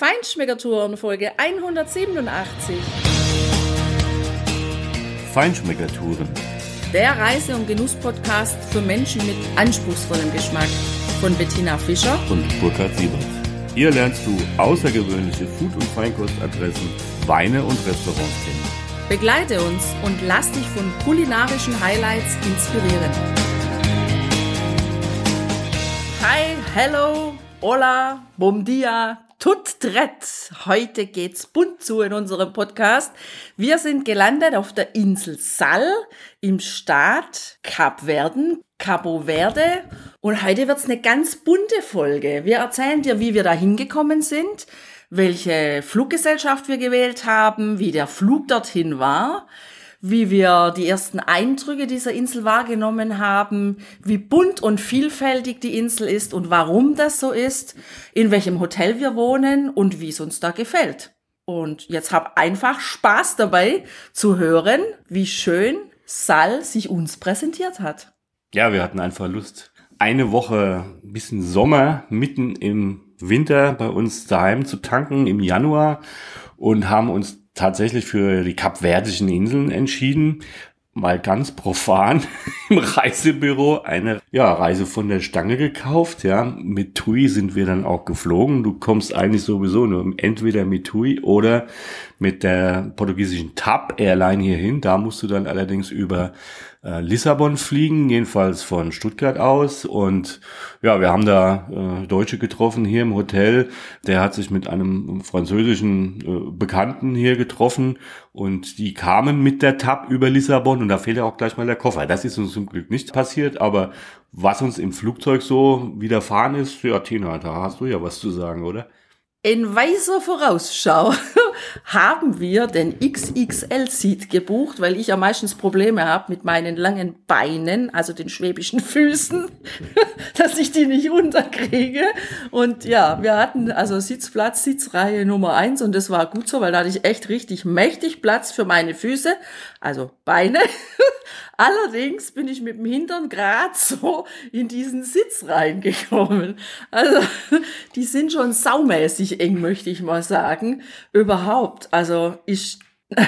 Feinschmeckertouren Folge 187. Feinschmeckertouren. Der Reise- und Genuss-Podcast für Menschen mit anspruchsvollem Geschmack von Bettina Fischer und Burkhard Siebert. Hier lernst du außergewöhnliche Food- und Feinkostadressen, Weine und Restaurants kennen. Begleite uns und lass dich von kulinarischen Highlights inspirieren. Hi, hello, hola, bom dia, tut tret. Heute geht's bunt zu in unserem Podcast. Wir sind gelandet auf der Insel Sal im Staat Kap Verden, Cabo Verde. Und heute wird's eine ganz bunte Folge. Wir erzählen dir, wie wir da hingekommen sind, welche Fluggesellschaft wir gewählt haben, wie der Flug dorthin war, wie wir die ersten Eindrücke dieser Insel wahrgenommen haben, wie bunt und vielfältig die Insel ist und warum das so ist, in welchem Hotel wir wohnen und wie es uns da gefällt. Und jetzt hab einfach Spaß dabei zu hören, wie schön Sal sich uns präsentiert hat. Ja, wir hatten einfach Lust, eine Woche ein bisschen Sommer mitten im Winter bei uns daheim zu tanken im Januar und haben uns tatsächlich für die Kapverdischen Inseln entschieden. Mal ganz profan im Reisebüro eine ja, Reise von der Stange gekauft. Ja, mit TUI sind wir dann auch geflogen. Du kommst eigentlich sowieso nur entweder mit TUI oder mit der portugiesischen TAP Airline hierhin. Da musst du dann allerdings über äh, Lissabon fliegen, jedenfalls von Stuttgart aus. Und ja, wir haben da äh, Deutsche getroffen hier im Hotel. Der hat sich mit einem französischen äh, Bekannten hier getroffen und die kamen mit der TAP über Lissabon und da fehlt ja auch gleich mal der Koffer. Das ist uns zum Glück nicht passiert, aber was uns im Flugzeug so widerfahren ist, ja, Tina, da hast du ja was zu sagen, oder? In weiser Vorausschau haben wir den XXL-Seat gebucht, weil ich ja meistens Probleme habe mit meinen langen Beinen, also den schwäbischen Füßen, dass ich die nicht unterkriege. Und ja, wir hatten also Sitzplatz, Sitzreihe Nummer eins und das war gut so, weil da hatte ich echt richtig mächtig Platz für meine Füße, also Beine. Allerdings bin ich mit dem Hintern gerade so in diesen Sitz reingekommen. Also die sind schon saumäßig eng, möchte ich mal sagen. Überhaupt. Also ist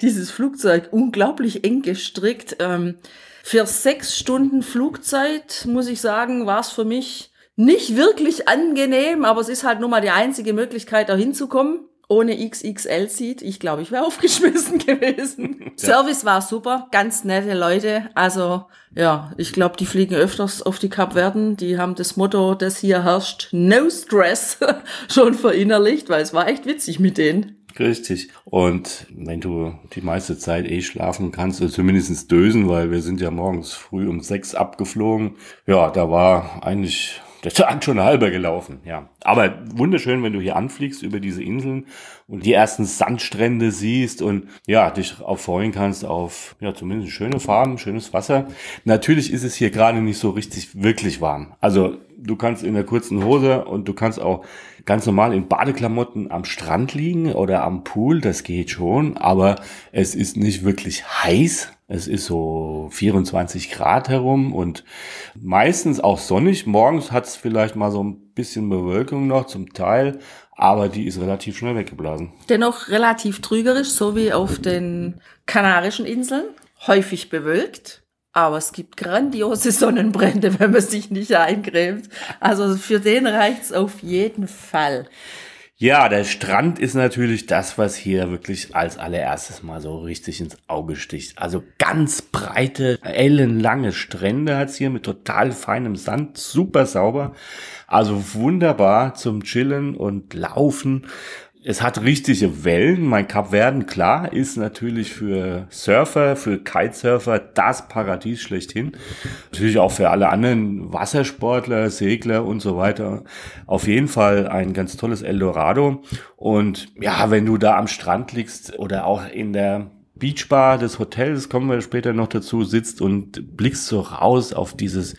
dieses Flugzeug unglaublich eng gestrickt. Ähm, für sechs Stunden Flugzeit, muss ich sagen, war es für mich nicht wirklich angenehm, aber es ist halt nun mal die einzige Möglichkeit, da hinzukommen ohne XXL sieht, ich glaube, ich wäre aufgeschmissen gewesen. Ja. Service war super, ganz nette Leute. Also ja, ich glaube, die fliegen öfters auf die Kapverden. Die haben das Motto, das hier herrscht, No Stress, schon verinnerlicht, weil es war echt witzig mit denen. Richtig. Und wenn du die meiste Zeit eh schlafen kannst, oder zumindest dösen, weil wir sind ja morgens früh um sechs abgeflogen, ja, da war eigentlich der Tag schon halber gelaufen, ja. Aber wunderschön, wenn du hier anfliegst über diese Inseln und die ersten Sandstrände siehst und ja, dich auch freuen kannst auf, ja, zumindest schöne Farben, schönes Wasser. Natürlich ist es hier gerade nicht so richtig wirklich warm. Also du kannst in der kurzen Hose und du kannst auch ganz normal in Badeklamotten am Strand liegen oder am Pool, das geht schon, aber es ist nicht wirklich heiß. Es ist so 24 Grad herum und meistens auch sonnig. Morgens hat es vielleicht mal so ein bisschen Bewölkung noch zum Teil, aber die ist relativ schnell weggeblasen. Dennoch relativ trügerisch, so wie auf den Kanarischen Inseln. Häufig bewölkt, aber es gibt grandiose Sonnenbrände, wenn man sich nicht eincremt. Also für den reicht's auf jeden Fall. Ja, der Strand ist natürlich das, was hier wirklich als allererstes mal so richtig ins Auge sticht. Also ganz breite, ellenlange Strände hat's hier mit total feinem Sand, super sauber. Also wunderbar zum Chillen und Laufen es hat richtige Wellen. Mein Kap Verden, klar, ist natürlich für Surfer, für Kitesurfer das Paradies schlechthin. Natürlich auch für alle anderen Wassersportler, Segler und so weiter. Auf jeden Fall ein ganz tolles Eldorado. Und ja, wenn du da am Strand liegst oder auch in der Beachbar des Hotels, kommen wir später noch dazu, sitzt und blickst so raus auf dieses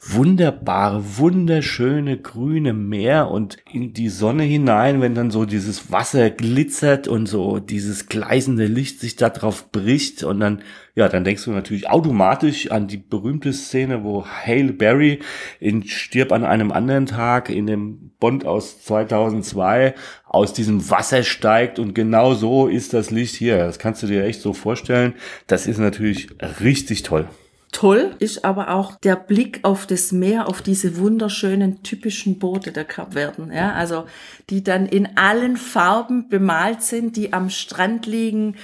wunderbare, wunderschöne grüne Meer und in die Sonne hinein, wenn dann so dieses Wasser glitzert und so dieses gleißende Licht sich da drauf bricht und dann, ja, dann denkst du natürlich automatisch an die berühmte Szene, wo Hale Berry in Stirb an einem anderen Tag in dem Bond aus 2002 aus diesem Wasser steigt und genau so ist das Licht hier. Das kannst du dir echt so vorstellen. Das ist natürlich richtig toll. Toll ist aber auch der Blick auf das Meer, auf diese wunderschönen typischen Boote der Kapverden, ja, also die dann in allen Farben bemalt sind, die am Strand liegen,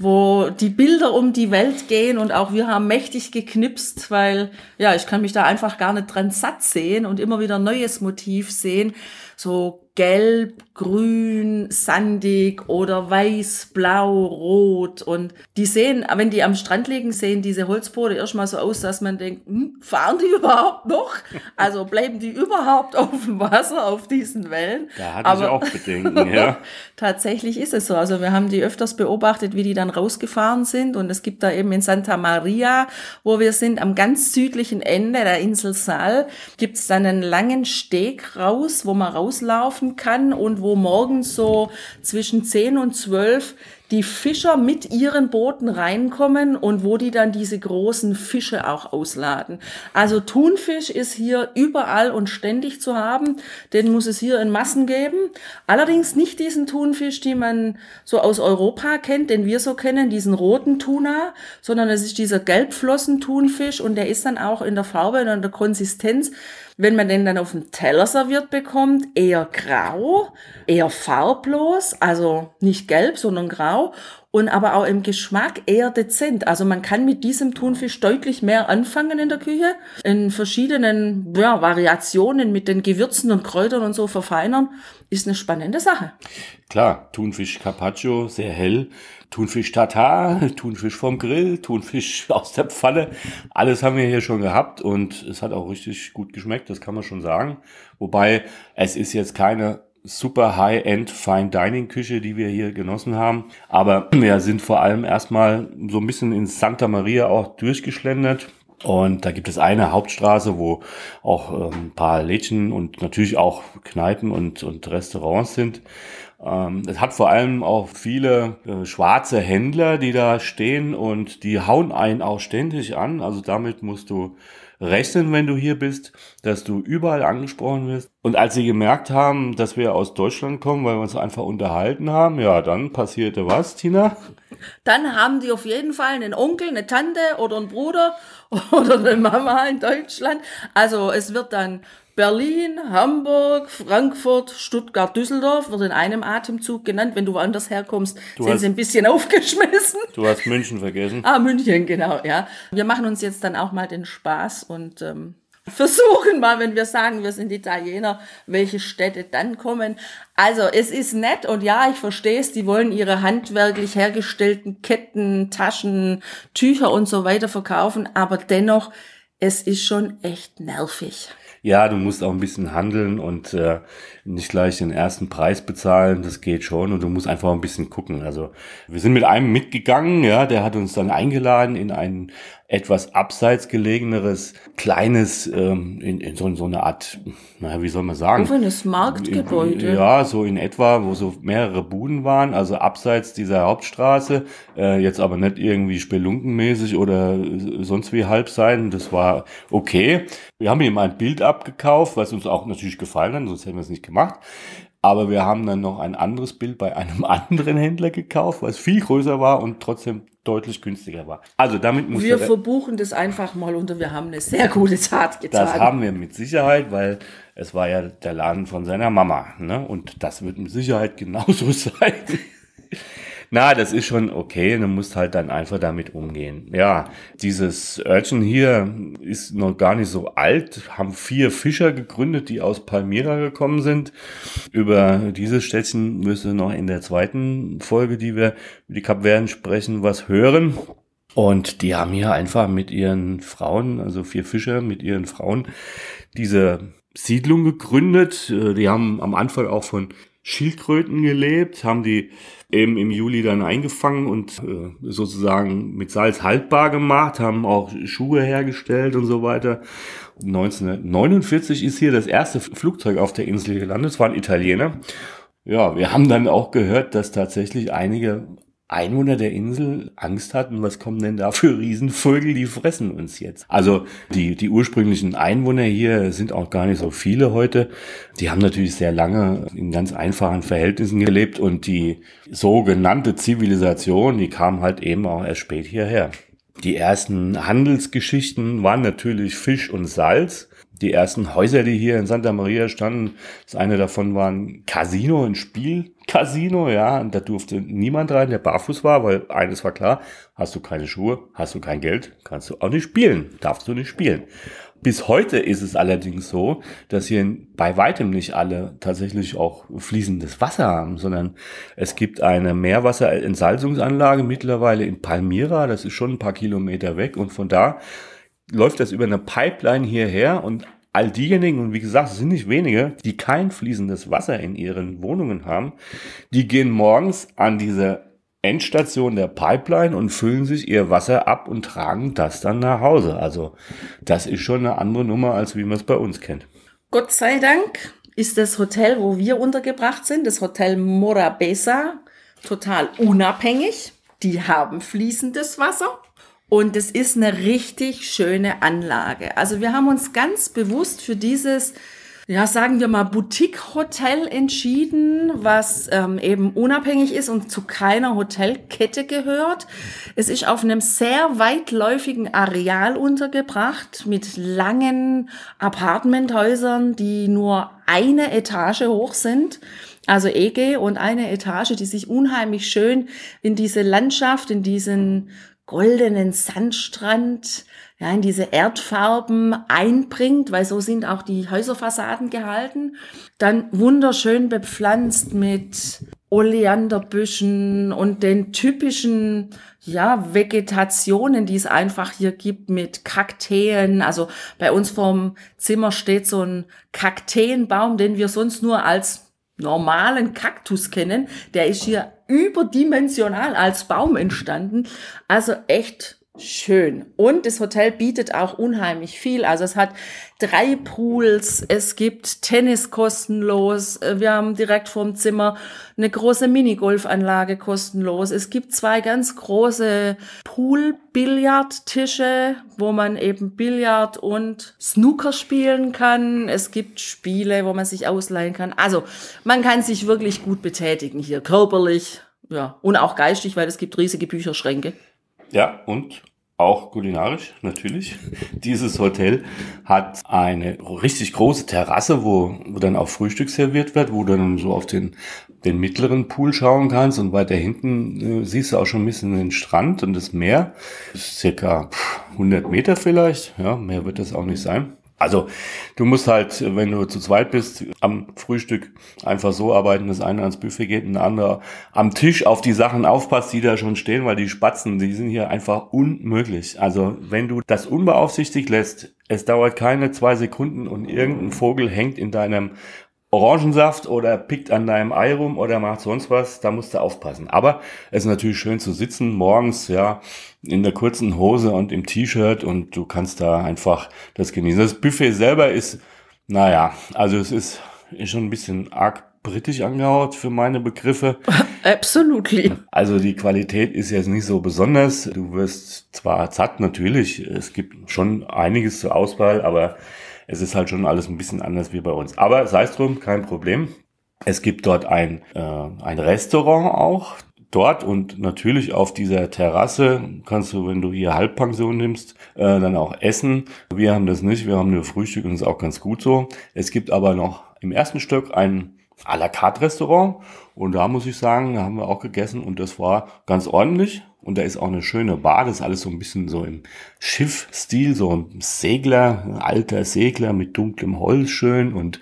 wo die Bilder um die Welt gehen und auch wir haben mächtig geknipst, weil ja, ich kann mich da einfach gar nicht dran satt sehen und immer wieder neues Motiv sehen, so gelb, grün, sandig oder weiß, blau, rot. Und die sehen, wenn die am Strand liegen, sehen diese Holzboote erstmal so aus, dass man denkt, hm, fahren die überhaupt noch? Also bleiben die überhaupt auf dem Wasser, auf diesen Wellen? Da hatte Aber ich auch Bedenken, ja. tatsächlich ist es so. Also wir haben die öfters beobachtet, wie die dann rausgefahren sind. Und es gibt da eben in Santa Maria, wo wir sind, am ganz südlichen Ende der Insel Sal, gibt es dann einen langen Steg raus, wo man rauslaufen kann und wo morgens so zwischen 10 und 12 die Fischer mit ihren Booten reinkommen und wo die dann diese großen Fische auch ausladen. Also Thunfisch ist hier überall und ständig zu haben. Den muss es hier in Massen geben. Allerdings nicht diesen Thunfisch, den man so aus Europa kennt, den wir so kennen, diesen roten Tuna, sondern es ist dieser Gelbflossen-Thunfisch und der ist dann auch in der Farbe und in der Konsistenz wenn man den dann auf dem Teller serviert bekommt, eher grau, eher farblos, also nicht gelb, sondern grau und aber auch im Geschmack eher dezent. Also man kann mit diesem Thunfisch deutlich mehr anfangen in der Küche, in verschiedenen ja, Variationen mit den Gewürzen und Kräutern und so verfeinern, ist eine spannende Sache. Klar, Thunfisch Carpaccio, sehr hell, Thunfisch Tatar, Thunfisch vom Grill, Thunfisch aus der Pfanne. Alles haben wir hier schon gehabt und es hat auch richtig gut geschmeckt, das kann man schon sagen. Wobei es ist jetzt keine super High-End Fine Dining Küche, die wir hier genossen haben. Aber wir sind vor allem erstmal so ein bisschen in Santa Maria auch durchgeschlendert. Und da gibt es eine Hauptstraße, wo auch ähm, ein paar Lädchen und natürlich auch Kneipen und, und Restaurants sind. Ähm, es hat vor allem auch viele äh, schwarze Händler, die da stehen und die hauen einen auch ständig an. Also damit musst du rechnen, wenn du hier bist, dass du überall angesprochen wirst. Und als sie gemerkt haben, dass wir aus Deutschland kommen, weil wir uns einfach unterhalten haben, ja, dann passierte was, Tina? Dann haben die auf jeden Fall einen Onkel, eine Tante oder einen Bruder oder eine Mama in Deutschland. Also es wird dann Berlin, Hamburg, Frankfurt, Stuttgart, Düsseldorf wird in einem Atemzug genannt. Wenn du woanders herkommst, du sind hast, sie ein bisschen aufgeschmissen. Du hast München vergessen. Ah, München, genau, ja. Wir machen uns jetzt dann auch mal den Spaß und ähm, versuchen mal, wenn wir sagen, wir sind Italiener, welche Städte dann kommen. Also es ist nett und ja, ich verstehe es, die wollen ihre handwerklich hergestellten Ketten, Taschen, Tücher und so weiter verkaufen, aber dennoch, es ist schon echt nervig ja, du musst auch ein bisschen handeln und äh, nicht gleich den ersten Preis bezahlen, das geht schon und du musst einfach ein bisschen gucken. Also wir sind mit einem mitgegangen, ja, der hat uns dann eingeladen in ein etwas abseits gelegeneres, kleines, ähm, in, in so, so eine Art, naja, wie soll man sagen? Offenes Marktgebäude. Ja, so in etwa, wo so mehrere Buden waren, also abseits dieser Hauptstraße, äh, jetzt aber nicht irgendwie spelunkenmäßig oder sonst wie halb sein. Das war okay. Wir haben ihm ein Bild abgekauft, was uns auch natürlich gefallen hat, sonst hätten wir es nicht gemacht. Aber wir haben dann noch ein anderes Bild bei einem anderen Händler gekauft, was viel größer war und trotzdem deutlich günstiger war. Also damit muss wir verbuchen das einfach mal und wir haben eine sehr gute Tat getan. Das haben wir mit Sicherheit, weil es war ja der Laden von seiner Mama, ne? Und das wird mit Sicherheit genauso sein. Na, das ist schon okay, du musst halt dann einfach damit umgehen. Ja, dieses Örtchen hier ist noch gar nicht so alt, haben vier Fischer gegründet, die aus Palmyra gekommen sind. Über dieses Städtchen wirst du noch in der zweiten Folge, die wir über die Kapverden sprechen, was hören. Und die haben hier einfach mit ihren Frauen, also vier Fischer mit ihren Frauen, diese Siedlung gegründet. Die haben am Anfang auch von Schildkröten gelebt, haben die eben im Juli dann eingefangen und äh, sozusagen mit Salz haltbar gemacht, haben auch Schuhe hergestellt und so weiter. 1949 ist hier das erste Flugzeug auf der Insel gelandet, es war ein Italiener. Ja, wir haben dann auch gehört, dass tatsächlich einige Einwohner der Insel Angst hatten, was kommen denn da für Riesenvögel, die fressen uns jetzt. Also die, die ursprünglichen Einwohner hier sind auch gar nicht so viele heute. Die haben natürlich sehr lange in ganz einfachen Verhältnissen gelebt und die sogenannte Zivilisation, die kam halt eben auch erst spät hierher. Die ersten Handelsgeschichten waren natürlich Fisch und Salz die ersten Häuser, die hier in Santa Maria standen, das eine davon war ein Casino, ein Spielcasino, ja, und da durfte niemand rein, der barfuß war, weil eines war klar, hast du keine Schuhe, hast du kein Geld, kannst du auch nicht spielen, darfst du nicht spielen. Bis heute ist es allerdings so, dass hier bei weitem nicht alle tatsächlich auch fließendes Wasser haben, sondern es gibt eine Meerwasserentsalzungsanlage mittlerweile in Palmyra, das ist schon ein paar Kilometer weg und von da läuft das über eine Pipeline hierher und all diejenigen, und wie gesagt, es sind nicht wenige, die kein fließendes Wasser in ihren Wohnungen haben, die gehen morgens an diese Endstation der Pipeline und füllen sich ihr Wasser ab und tragen das dann nach Hause. Also das ist schon eine andere Nummer, als wie man es bei uns kennt. Gott sei Dank ist das Hotel, wo wir untergebracht sind, das Hotel Morabeza, total unabhängig. Die haben fließendes Wasser. Und es ist eine richtig schöne Anlage. Also wir haben uns ganz bewusst für dieses, ja, sagen wir mal, Boutique-Hotel entschieden, was ähm, eben unabhängig ist und zu keiner Hotelkette gehört. Es ist auf einem sehr weitläufigen Areal untergebracht mit langen Apartmenthäusern, die nur eine Etage hoch sind also EG und eine Etage, die sich unheimlich schön in diese Landschaft, in diesen goldenen Sandstrand, ja, in diese Erdfarben einbringt, weil so sind auch die Häuserfassaden gehalten. Dann wunderschön bepflanzt mit Oleanderbüschen und den typischen ja, Vegetationen, die es einfach hier gibt mit Kakteen. Also bei uns vorm Zimmer steht so ein Kakteenbaum, den wir sonst nur als normalen Kaktus kennen. Der ist hier überdimensional als Baum entstanden. Also echt schön. Und das Hotel bietet auch unheimlich viel. Also es hat drei Pools, es gibt Tennis kostenlos, wir haben direkt vorm Zimmer eine große Minigolfanlage kostenlos. Es gibt zwei ganz große Pool-Billardtische, wo man eben Billard und Snooker spielen kann. Es gibt Spiele, wo man sich ausleihen kann. Also man kann sich wirklich gut betätigen hier, körperlich, ja, und auch geistig, weil es gibt riesige Bücherschränke. Ja, und auch kulinarisch natürlich. Dieses Hotel hat eine richtig große Terrasse, wo, wo dann auch Frühstück serviert wird, wo du dann so auf den, den mittleren Pool schauen kannst und weiter hinten äh, siehst du auch schon ein bisschen den Strand und das Meer. Das ist circa 100 Meter vielleicht, ja, mehr wird das auch nicht sein. Also du musst halt, wenn du zu zweit bist, am Frühstück einfach so arbeiten, dass einer ans Buffet geht und der andere am Tisch auf die Sachen aufpasst, die da schon stehen, weil die Spatzen, die sind hier einfach unmöglich. Also wenn du das unbeaufsichtigt lässt, es dauert keine zwei Sekunden und irgendein Vogel hängt in deinem Orangensaft oder pickt an deinem Ei rum oder macht sonst was, da musst du aufpassen. Aber es ist natürlich schön zu sitzen, morgens, ja, in der kurzen Hose und im T-Shirt und du kannst da einfach das genießen. Das Buffet selber ist, naja, also es ist, ist schon ein bisschen arg britisch angehaut für meine Begriffe. Absolutely. Also die Qualität ist jetzt nicht so besonders. Du wirst zwar satt, natürlich. Es gibt schon einiges zur Auswahl, aber es ist halt schon alles ein bisschen anders wie bei uns. Aber sei es drum, kein Problem. Es gibt dort ein, äh, ein Restaurant auch. Dort und natürlich auf dieser Terrasse kannst du, wenn du hier Halbpension nimmst, äh, dann auch essen. Wir haben das nicht, wir haben nur Frühstück und ist auch ganz gut so. Es gibt aber noch im ersten Stück ein à la carte Restaurant und da muss ich sagen, da haben wir auch gegessen und das war ganz ordentlich. Und da ist auch eine schöne Bar, das ist alles so ein bisschen so im Schiffstil, so ein Segler, ein alter Segler mit dunklem Holz schön und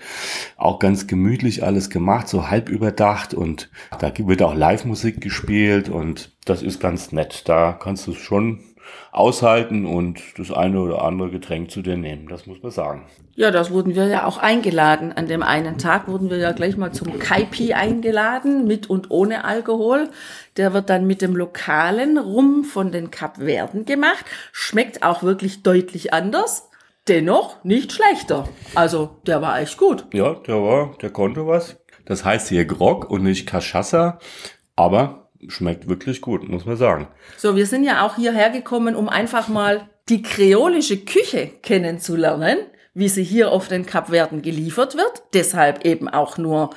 auch ganz gemütlich alles gemacht, so halb überdacht und da wird auch Live-Musik gespielt und das ist ganz nett. Da kannst du schon aushalten und das eine oder andere Getränk zu dir nehmen. Das muss man sagen. Ja, das wurden wir ja auch eingeladen. An dem einen Tag wurden wir ja gleich mal zum Kaipi eingeladen, mit und ohne Alkohol. Der wird dann mit dem lokalen Rum von den Kapverden gemacht. Schmeckt auch wirklich deutlich anders. Dennoch nicht schlechter. Also, der war echt gut. Ja, der war, der konnte was. Das heißt hier Grog und nicht Cachaça. Aber schmeckt wirklich gut, muss man sagen. So, wir sind ja auch hierher gekommen, um einfach mal die kreolische Küche kennenzulernen, wie sie hier auf den Kapverden geliefert wird. Deshalb eben auch nur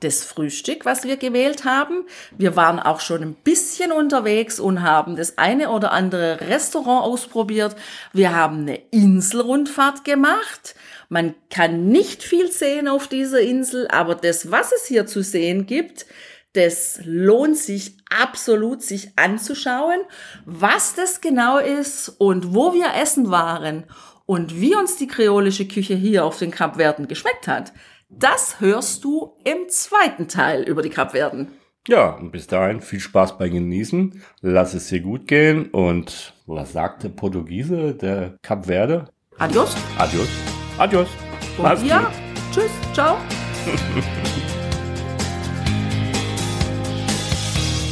das Frühstück, was wir gewählt haben. Wir waren auch schon ein bisschen unterwegs und haben das eine oder andere Restaurant ausprobiert. Wir haben eine Inselrundfahrt gemacht. Man kann nicht viel sehen auf dieser Insel, aber das, was es hier zu sehen gibt, das lohnt sich absolut, sich anzuschauen, was das genau ist und wo wir essen waren und wie uns die kreolische Küche hier auf den Kapverden geschmeckt hat. Das hörst du im zweiten Teil über die Kapverden. Ja, und bis dahin viel Spaß beim Genießen. Lass es dir gut gehen. Und was sagt der Portugiese der Kapverde? Adios. Adios. Adios. Und ja, tschüss, ciao.